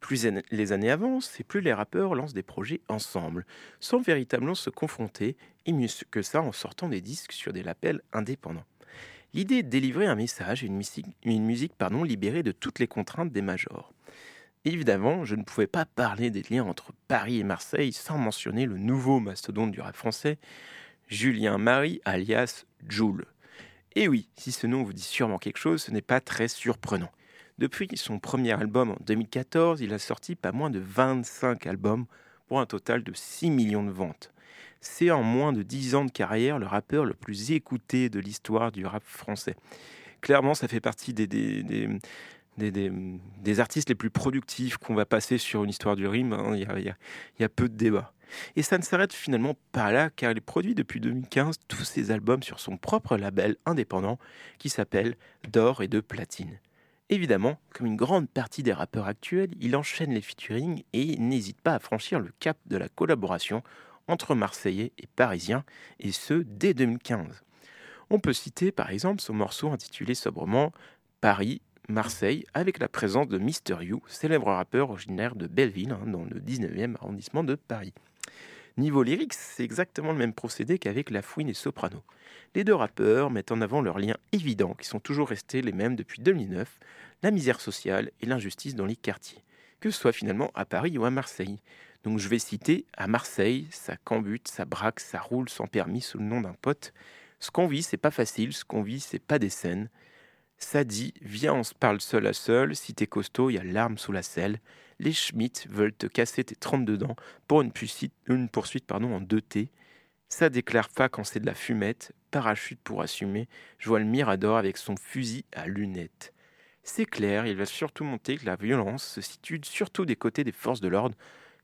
Plus les années avancent et plus les rappeurs lancent des projets ensemble, sans véritablement se confronter, et mieux que ça en sortant des disques sur des labels indépendants. L'idée est de délivrer un message une musique, une musique pardon, libérée de toutes les contraintes des majors. Évidemment, je ne pouvais pas parler des liens entre Paris et Marseille sans mentionner le nouveau mastodonte du rap français, Julien Marie alias Joule. Et oui, si ce nom vous dit sûrement quelque chose, ce n'est pas très surprenant. Depuis son premier album en 2014, il a sorti pas moins de 25 albums pour un total de 6 millions de ventes. C'est en moins de 10 ans de carrière le rappeur le plus écouté de l'histoire du rap français. Clairement, ça fait partie des, des, des, des- des- artistes les plus productifs qu'on va passer sur une histoire du rime. hein. Il y a peu de débats. Et ça ne s'arrête finalement pas là, car il produit depuis 2015 tous ses albums sur son propre label indépendant qui s'appelle D'or et de platine. Évidemment, comme une grande partie des rappeurs actuels, il enchaîne les featuring et n'hésite pas à franchir le cap de la collaboration entre Marseillais et Parisiens, et ce dès 2015. On peut citer par exemple son morceau intitulé sobrement Paris, Marseille, avec la présence de Mister You, célèbre rappeur originaire de Belleville, hein, dans le 19e arrondissement de Paris. Niveau lyrics, c'est exactement le même procédé qu'avec La Fouine et Soprano. Les deux rappeurs mettent en avant leurs liens évidents qui sont toujours restés les mêmes depuis 2009, la misère sociale et l'injustice dans les quartiers, que ce soit finalement à Paris ou à Marseille. Donc je vais citer à Marseille, ça cambute, ça braque, ça roule sans permis sous le nom d'un pote. Ce qu'on vit, c'est pas facile, ce qu'on vit, c'est pas des scènes. Ça dit, viens, on se parle seul à seul, si t'es costaud, y a l'arme sous la selle. Les Schmitt veulent te casser tes 32 dents pour une poursuite, une poursuite pardon, en 2T. Ça déclare pas quand c'est de la fumette, parachute pour assumer, je vois le Mirador avec son fusil à lunettes. C'est clair, il va surtout monter que la violence se situe surtout des côtés des forces de l'ordre,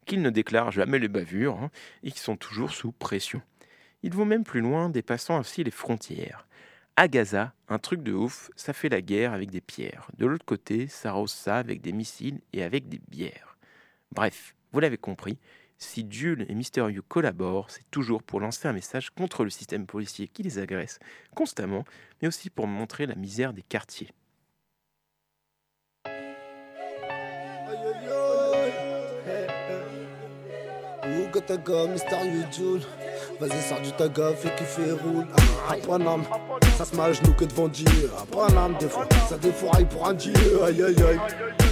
qu'ils ne déclarent jamais les bavures hein, et qui sont toujours sous pression. Ils vont même plus loin, dépassant ainsi les frontières. À Gaza, un truc de ouf, ça fait la guerre avec des pierres. De l'autre côté, ça rose ça avec des missiles et avec des bières. Bref, vous l'avez compris, si Jules et Mister You collaborent, c'est toujours pour lancer un message contre le système policier qui les agresse constamment, mais aussi pour montrer la misère des quartiers. Mystérieux. Vas-y, sors du taga, fais kiffer, roule. Ah, Panam, ça se met à genoux que devant Dieu. Ah, Panam, des fois, ça défouraille pour un dieu. Aïe aïe aïe.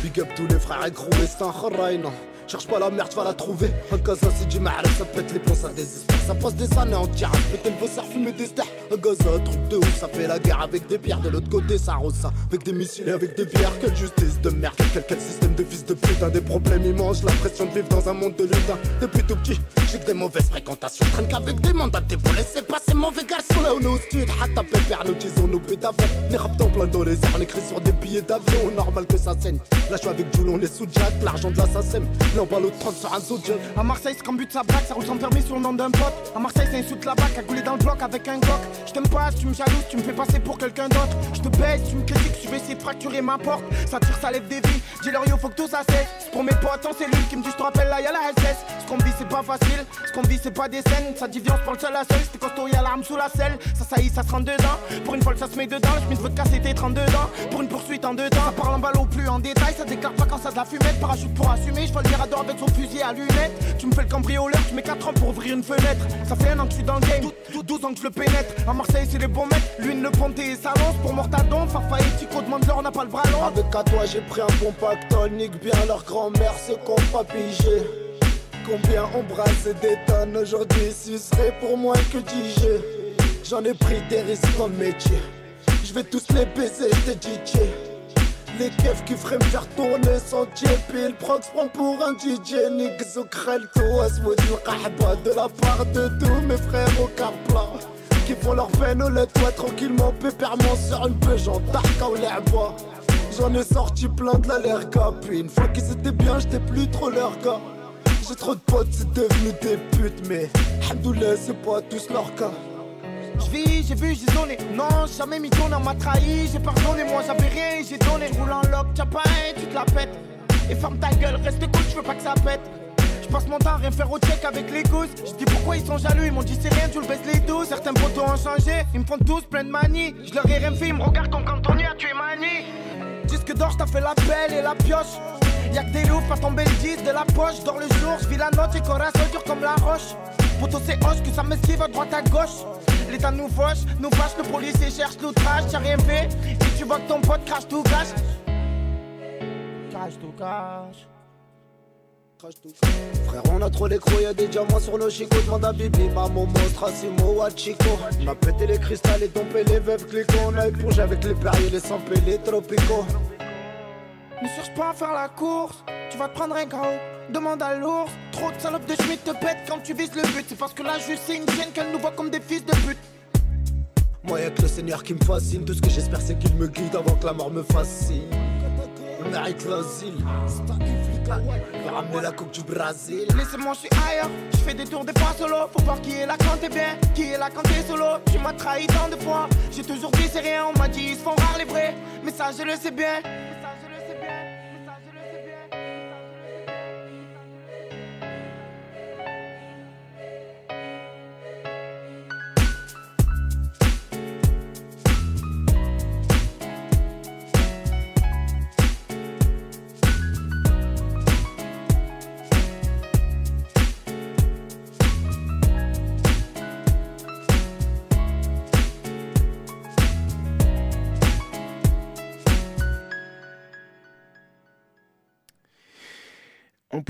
Big up tous les frères et c'est un kharaï, non. Cherche pas la merde, tu vas la trouver. Un Gaza, c'est du mal, ça pète les plombs, ça désespère. Ça passe des années en tirage, péter le vasseur, fumer des stars. Un Gaza, truc de ouf, ça fait la guerre avec des pierres. De l'autre côté, ça rose ça, avec des missiles et avec des bières. Quelle justice de merde, quel, quel système de fils de putain. Des problèmes immenses, la pression de vivre dans un monde de lutin. Depuis tout petit, j'ai que des mauvaises fréquentations. Traîne qu'avec des mandatés pour laisser passer mauvais garçons. Là où nous stud, hatta pépère, nous disons nos pétavons. Les raptons plein dans les airs, on écrit sur des billets d'avion. Normal que ça saigne. Là, je avec Joulon, les sous-jack, l'argent de l'assassin. L'emballe au 30 sur un sous-jack. À Marseille, c'est sa blague, ça roule sans permis sur le nom d'un pote. À Marseille, c'est un sous de la bac, cagoulé dans le bloc avec un goc. Je t'aime pas, tu me jalouses, tu me fais passer pour quelqu'un d'autre. Je te baisse, tu me critiques, tu veux essayer fracturer ma porte. Ça tire, ça lève des vies. Dis-leur yo, faut que tout ça cesse. C'est pour mes potes en cellule qui me disent, je te rappelle là, y'a la SS. Ce qu'on vit, c'est pas facile. Ce qu'on vit, c'est pas des scènes. Ça dit, viens, on se seul à seul. C'était costaud, y'a l'arme sous la selle. Ça, est, ça se rentre dedans. Pour une fois, ça se met dedans. Je veux te casser tes 32 dents. Pour une poursuite en deux temps. Parle en balle au plus en détail. Ça déclare pas quand ça de la fumette. Parachute pour assumer. Je le mirador avec son fusil à lunettes. Tu me fais le cambrioleur, tu mets 4 ans pour ouvrir une fenêtre. Ça fait un an que je suis dans le game, 12, 12 ans que je le pénètre. À Marseille, c'est les bons mecs. L'une, le ponté et sa lance. Pour Mortadon, Fafa et Tico, demande leur, on n'a pas le bras long. Avec à toi j'ai pris un bon pactole, nique bien leur grand-mère, ce qu'on pas pigé. Combien on brasse et détonne aujourd'hui, ce serait pour moi que dis-je. J'en ai pris des risques comme métier. Je je vais tous les baiser, t'es DJ. Les keufs qui feraient me faire tourner sans JP Le prox prend pour un DJ Nix au krelto. Asmoudi qahba De la part de tous mes frères au Carpla Qui font leur peine au lait toi tranquillement Pépèrement sur une Peugeot Darka ou l'herba J'en ai sorti plein de la l'erga Puis une fois qu'ils étaient bien j'étais plus trop leur gars J'ai trop de potes c'est devenu des putes Mais Alhamdoulilah c'est pas tous leur cas J'ai vu, j'ai donné. Non, jamais mis ton on m'a trahi. J'ai pardonné, moi j'avais rien, j'ai donné. Roule en lock, t'as pas un, tu te la pètes. Et ferme ta gueule, reste cool, je veux pas que ça pète. Je passe mon temps à rien faire au check avec les gousses. Je dis pourquoi ils sont jaloux, ils m'ont dit c'est rien, tu le baisses les douze. Certains potos ont changé, ils me font tous plein de manie. Je leur ai rien fait, ils me regardent comme quand on a tué Mani. Disque d'or, t'as fait la pelle et la pioche. Y'a que des loups, pas tomber le 10 de la poche. Dors le jour, je vis la note et corazon dur comme la roche. Poto c'est hoche, que ça me suive à droite à gauche. L'état nous fauche, nous fâche, le policier cherche l'outrage, t'as rien fait. Et tu vois que ton pote crache tout cache. Crache tout cache. Frère, on a trop les crocs, y'a des diamants sur nos chicots. Demande à Bibi, maman, monstre, Asimo, Wachiko. On a pété les cristals et tombé les veuves clico. On a éplongé avec les perriers, les sampés, les tropicaux. Ne cherche pas à faire la course, tu vas te prendre un KO. Demande à l'ours, trop de salopes de Schmitt te pètent quand tu vises le but. C'est parce que là, juste c'est une qu'elle nous voit comme des fils de pute. Moi, y'a que le Seigneur qui me fascine. Tout ce que j'espère, c'est qu'il me guide avant que la mort me fascine. On mérite l'asile. Va ramener la coupe du Brésil. Laissez-moi, je suis ailleurs. Je fais des tours des fois solo. Faut voir qui est là quand t'es bien, qui est là quand t'es solo. Tu m'as trahi tant de fois. J'ai toujours dit c'est rien. On m'a dit ils se font rares les vrais. Mais ça, je le sais bien.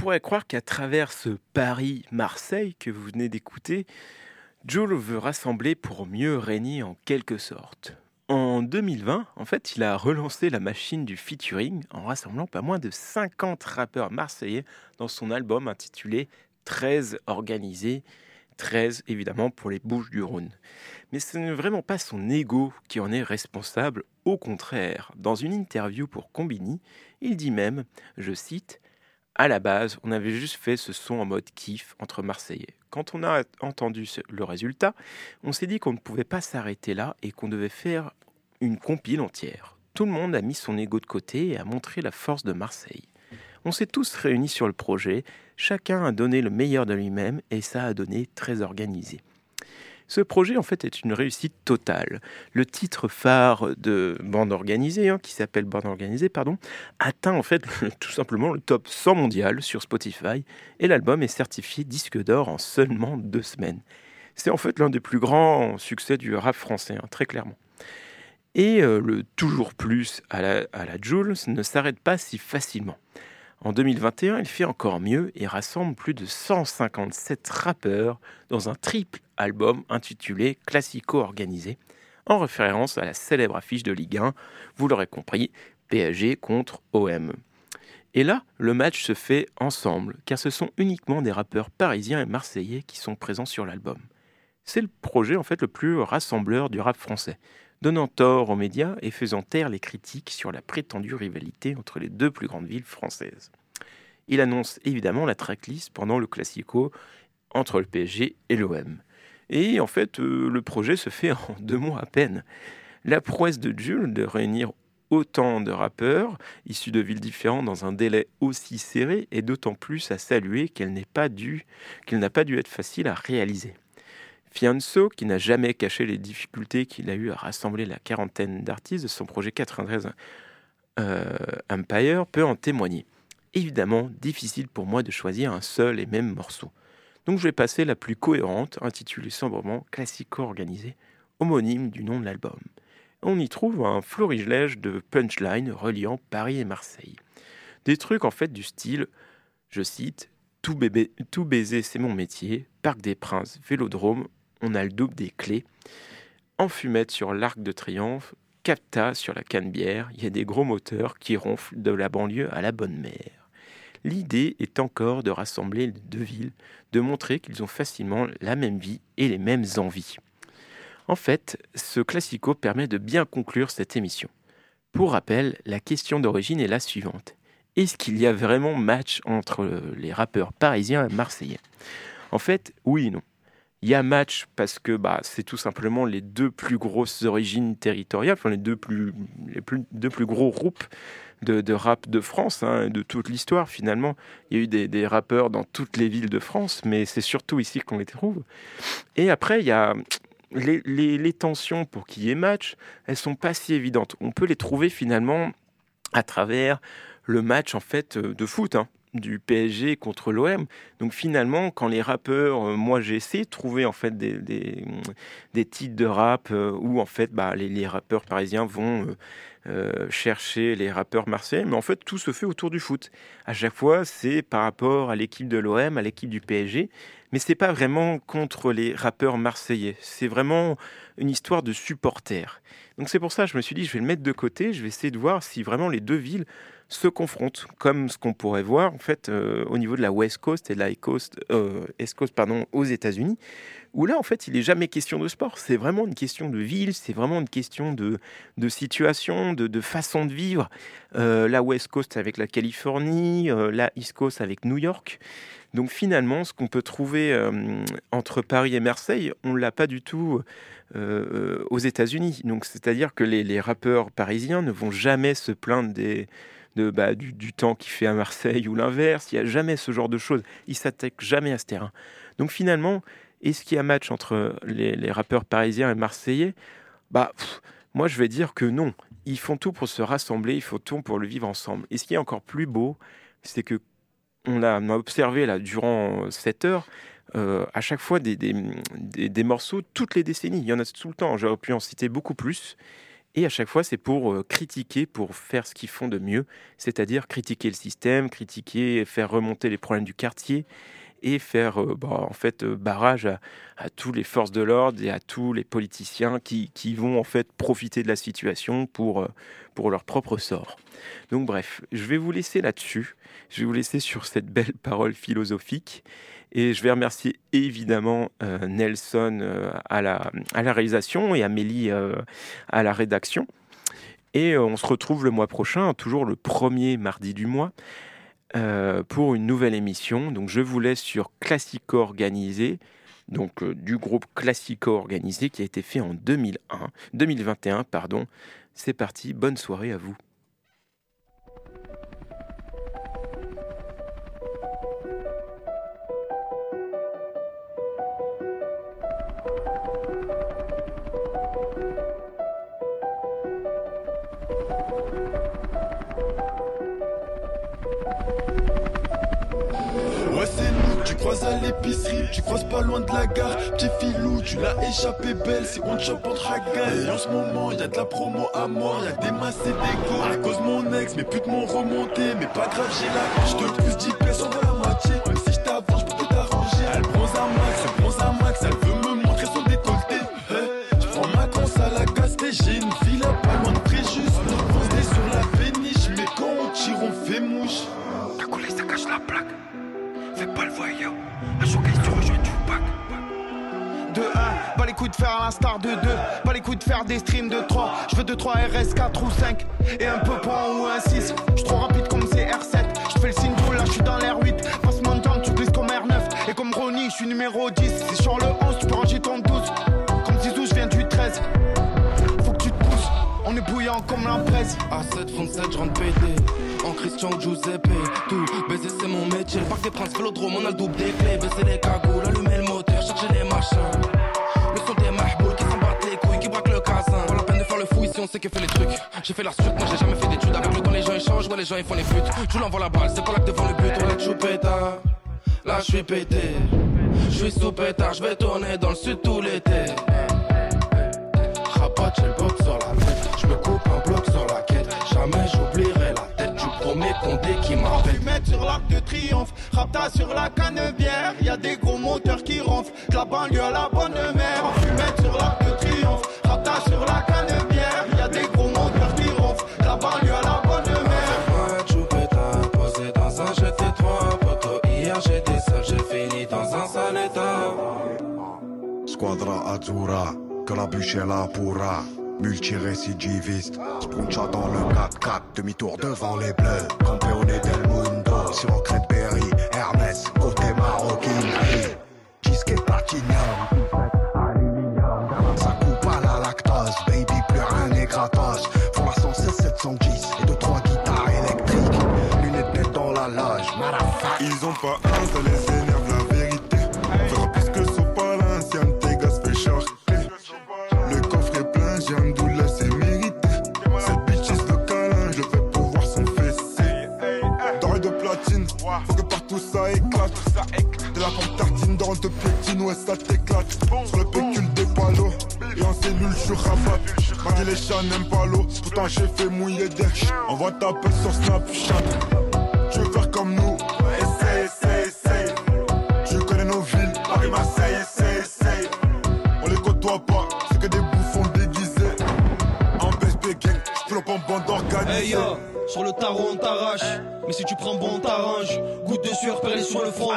Pourrait croire qu'à travers ce Paris-Marseille que vous venez d'écouter, Jules veut rassembler pour mieux régner en quelque sorte. En 2020, en fait, il a relancé la machine du featuring en rassemblant pas moins de 50 rappeurs marseillais dans son album intitulé 13 organisés, 13 évidemment pour les Bouches du Rhône. Mais ce n'est vraiment pas son ego qui en est responsable, au contraire. Dans une interview pour Combini, il dit même, je cite, à la base, on avait juste fait ce son en mode kiff entre Marseillais. Quand on a entendu le résultat, on s'est dit qu'on ne pouvait pas s'arrêter là et qu'on devait faire une compile entière. Tout le monde a mis son ego de côté et a montré la force de Marseille. On s'est tous réunis sur le projet, chacun a donné le meilleur de lui-même et ça a donné très organisé. Ce projet, en fait, est une réussite totale. Le titre phare de Bande Organisée, hein, qui s'appelle Bande Organisée, atteint en fait tout simplement le top 100 mondial sur Spotify et l'album est certifié disque d'or en seulement deux semaines. C'est en fait l'un des plus grands succès du rap français, hein, très clairement. Et euh, le toujours plus à la Jules ne s'arrête pas si facilement. En 2021, il fait encore mieux et rassemble plus de 157 rappeurs dans un triple album intitulé Classico Organisé, en référence à la célèbre affiche de Ligue 1, vous l'aurez compris, PSG contre OM. Et là, le match se fait ensemble, car ce sont uniquement des rappeurs parisiens et marseillais qui sont présents sur l'album. C'est le projet en fait le plus rassembleur du rap français, donnant tort aux médias et faisant taire les critiques sur la prétendue rivalité entre les deux plus grandes villes françaises. Il annonce évidemment la tracklist pendant le Classico entre le PSG et l'OM. Et en fait, euh, le projet se fait en deux mois à peine. La prouesse de Jules de réunir autant de rappeurs issus de villes différentes dans un délai aussi serré est d'autant plus à saluer qu'elle n'est pas due, qu'il n'a pas dû être facile à réaliser. Fianso, qui n'a jamais caché les difficultés qu'il a eues à rassembler la quarantaine d'artistes de son projet 93 euh, Empire, peut en témoigner. Évidemment, difficile pour moi de choisir un seul et même morceau. Donc je vais passer la plus cohérente, intitulée sombrement Classico organisé, homonyme du nom de l'album. On y trouve un florilège de punchlines reliant Paris et Marseille. Des trucs en fait du style, je cite, tout, tout baiser c'est mon métier, Parc des Princes, Vélodrome, on a le double des clés, en fumette sur l'Arc de Triomphe, capta sur la canne-bière, il y a des gros moteurs qui ronflent de la banlieue à la bonne mer. L'idée est encore de rassembler les deux villes, de montrer qu'ils ont facilement la même vie et les mêmes envies. En fait, ce classico permet de bien conclure cette émission. Pour rappel, la question d'origine est la suivante. Est-ce qu'il y a vraiment match entre les rappeurs parisiens et marseillais? En fait, oui et non. Il y a match parce que bah, c'est tout simplement les deux plus grosses origines territoriales, les deux plus, les plus, deux plus gros groupes de, rap de France, hein, de toute l'histoire finalement. Il y a eu des, rappeurs dans toutes les villes de France, mais c'est surtout ici qu'on les trouve. Et après, il y a les, les tensions pour qu'il y ait match, elles sont pas si évidentes. On peut les trouver finalement à travers le match en fait de foot. Hein du PSG contre l'OM. Donc finalement, quand les rappeurs, euh, moi j'ai essayé de trouver en fait des, titres de rap euh, où en fait bah, les, rappeurs parisiens vont euh, chercher les rappeurs marseillais, mais en fait tout se fait autour du foot. À chaque fois, c'est par rapport à l'équipe de l'OM, à l'équipe du PSG, mais c'est pas vraiment contre les rappeurs marseillais. C'est vraiment une histoire de supporters. Donc c'est pour ça que je me suis dit, je vais le mettre de côté, je vais essayer de voir si vraiment les deux villes se confrontent, comme ce qu'on pourrait voir en fait euh, au niveau de la West Coast et de la East Coast, euh, Coast pardon, aux États-Unis, où là en fait il n'est jamais question de sport, c'est vraiment une question de ville, c'est vraiment une question de, de situation, de, de, façon de vivre. Euh, la West Coast avec la Californie, la East Coast avec New York. Donc finalement, ce qu'on peut trouver entre Paris et Marseille, on l'a pas du tout aux États-Unis. Donc c'est-à-dire que les, les rappeurs parisiens ne vont jamais se plaindre des de, bah, du, temps qu'il fait à Marseille ou l'inverse. Il n'y a jamais ce genre de choses. Il s'attaque jamais à ce terrain. Donc finalement, est-ce qu'il y a match entre les, rappeurs parisiens et marseillais Bah, moi je vais dire que non. Ils font tout pour se rassembler, ils font tout pour le vivre ensemble. Et ce qui est encore plus beau, c'est que on a, observé là durant cette heure euh, à chaque fois des, des, des, morceaux toutes les décennies. Il y en a tout le temps. J'aurais pu en citer beaucoup plus. Et à chaque fois, c'est pour euh, critiquer, pour faire ce qu'ils font de mieux, c'est-à-dire critiquer le système, critiquer, faire remonter les problèmes du quartier et faire euh, bah, en fait euh, barrage à, à toutes les forces de l'ordre et à tous les politiciens qui, vont en fait profiter de la situation pour, pour leur propre sort. Donc bref, je vais vous laisser là-dessus. Je vais vous laisser sur cette belle parole philosophique. Et je vais remercier évidemment euh, Nelson euh, à, la, à la réalisation et Amélie euh, à la rédaction. Et on se retrouve le mois prochain, toujours le premier mardi du mois, pour une nouvelle émission. Donc je vous laisse sur Classico Organisé, donc du groupe Classico Organisé qui a été fait en 2001, 2021. Pardon. C'est parti, bonne soirée à vous. Tu croises pas loin de la gare. Petit filou, tu l'as échappé belle, c'est on chope entre Et en ce moment, y a de la promo à mort, y a des masses et des go. À cause mon ex, mes putes m'ont remonté, mais pas grave, j'ai la Je te plus 10 pesos sur la moitié, même si je t'avance, je peux tout arranger. Elle bronze à max, elle bronze à max, elle veut me montrer son décolleté. Hey, je prends ma conce à la casté, j'ai une villa pas loin de Préjus. Posté sur la péniche, mais quand on tire, on fait mouche. Ta coulé, ça cache la plaque. Fais pas le voyant. Coups de faire à l'instar de 2. Pas les coups de faire des streams de 3. Je veux 2, 3 RS, 4 ou 5. Et un peu point ou un 6. Je trop rapide comme CR7. Je fais le signe là je suis dans l'air 8. Passe mon temps, tu glisses comme R9. Et comme Ronnie, je suis numéro 10. Si sur le 11, tu peux ranger ton 12. Comme Zizou, je viens du 13 on est bouillant comme l'empresse. A7, fond 7, je rentre pété. En Christian Giuseppe, tout baiser c'est mon métier. Le parc des princes, vélodrome, on a le double des clés. Baisser les cagoules, allumer le moteur, chercher les machins. Sait que fait les trucs. J'ai fait la suite, moi j'ai jamais fait d'études. Avec le temps, les gens échangent, ouais, les gens ils font les putes. Tu l'envoies la balle, c'est pas que devant le but. On est choupeta, là je suis pété. Je suis sous pétard, je vais tourner dans le sud tout l'été. Rapote, j'ai le sur la je me coupe un bloc sur la quête. Jamais j'oublierai la tête du premier condé qui m'appelle. mettre sur l'arc de triomphe, rapta sur la cannebière. Y a des gros moteurs qui ronflent, de la banlieue à la bonne mère. mettre sur l'arc de triomphe, rapta sur la cannebière. Squadra Azzurra, que la bûche est là pourra. Multirécidiviste, Spuncha dans le 4-4, demi-tour devant les bleus. Campeone del mundo, sur Berry, Hermès, côté maroquinerie. Disque platinum, aluminium. Ça coupe à la lactose, baby, plus rien n'est gratos. Pour la 116 710 et deux trois guitares électriques. Lunettes nettes dans la loge. Ils ont pas ça t'éclate. Sur le pécule des palos, et en cellule je rabat. Mardi les chats n'aiment pas l'eau, pourtant j'ai fait mouiller des ch- Envoie ta pelle sur Snapchat. Hey yo, sur le tarot on t'arrache. Mais si tu prends bon, on t'arrange. Goutte de sueur perlée sur le front.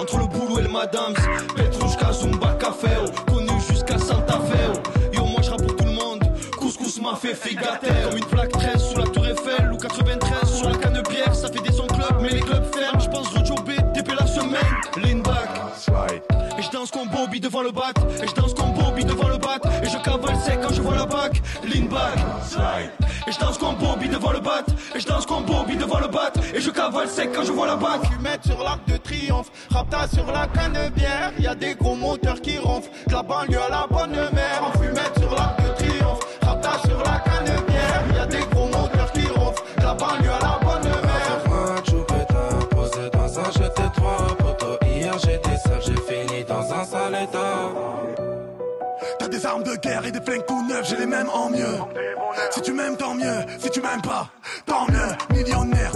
Entre le boulot et le madame. Petrushka, Zumba, Café. oh. Connu jusqu'à Santa Fe. Yo, moi je pour tout le monde. Couscous m'a fait figater. Comme une plaque 13 sous la tour Eiffel. Ou 93 sur la canne bière. Ça fait des sons club, mais les clubs ferment. Je pense rejobber, TP la semaine. Lean back. Et je danse comme Bobby devant le bac. Et je danse comme Bobby devant le bat. Et je cavale sec quand je vois la bac. Lean back. Et je danse comme Bobby devant le bat. Et je danse comme Bobby devant le bat. Et je cavale sec quand je vois la bac. Fumette sur l'arc de triomphe, rapta sur la canne bière. Y a des gros moteurs qui ronflent, de la banlieue à la bonne mère. En fumette armes de guerre et des flingues tout neufs, j'ai les mêmes en mieux. Si tu m'aimes, tant mieux. Si tu m'aimes pas, tant mieux. Millionnaire,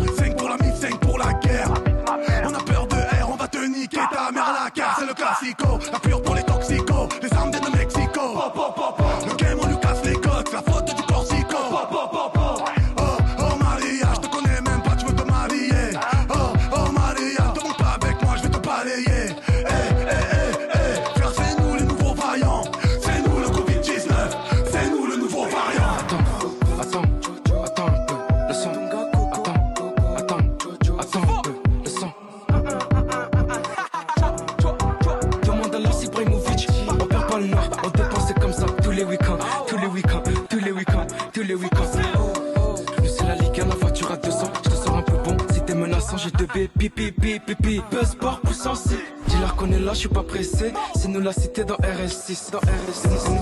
là, je suis pas pressé, c'est nous la cité dans RS6, dans RS6,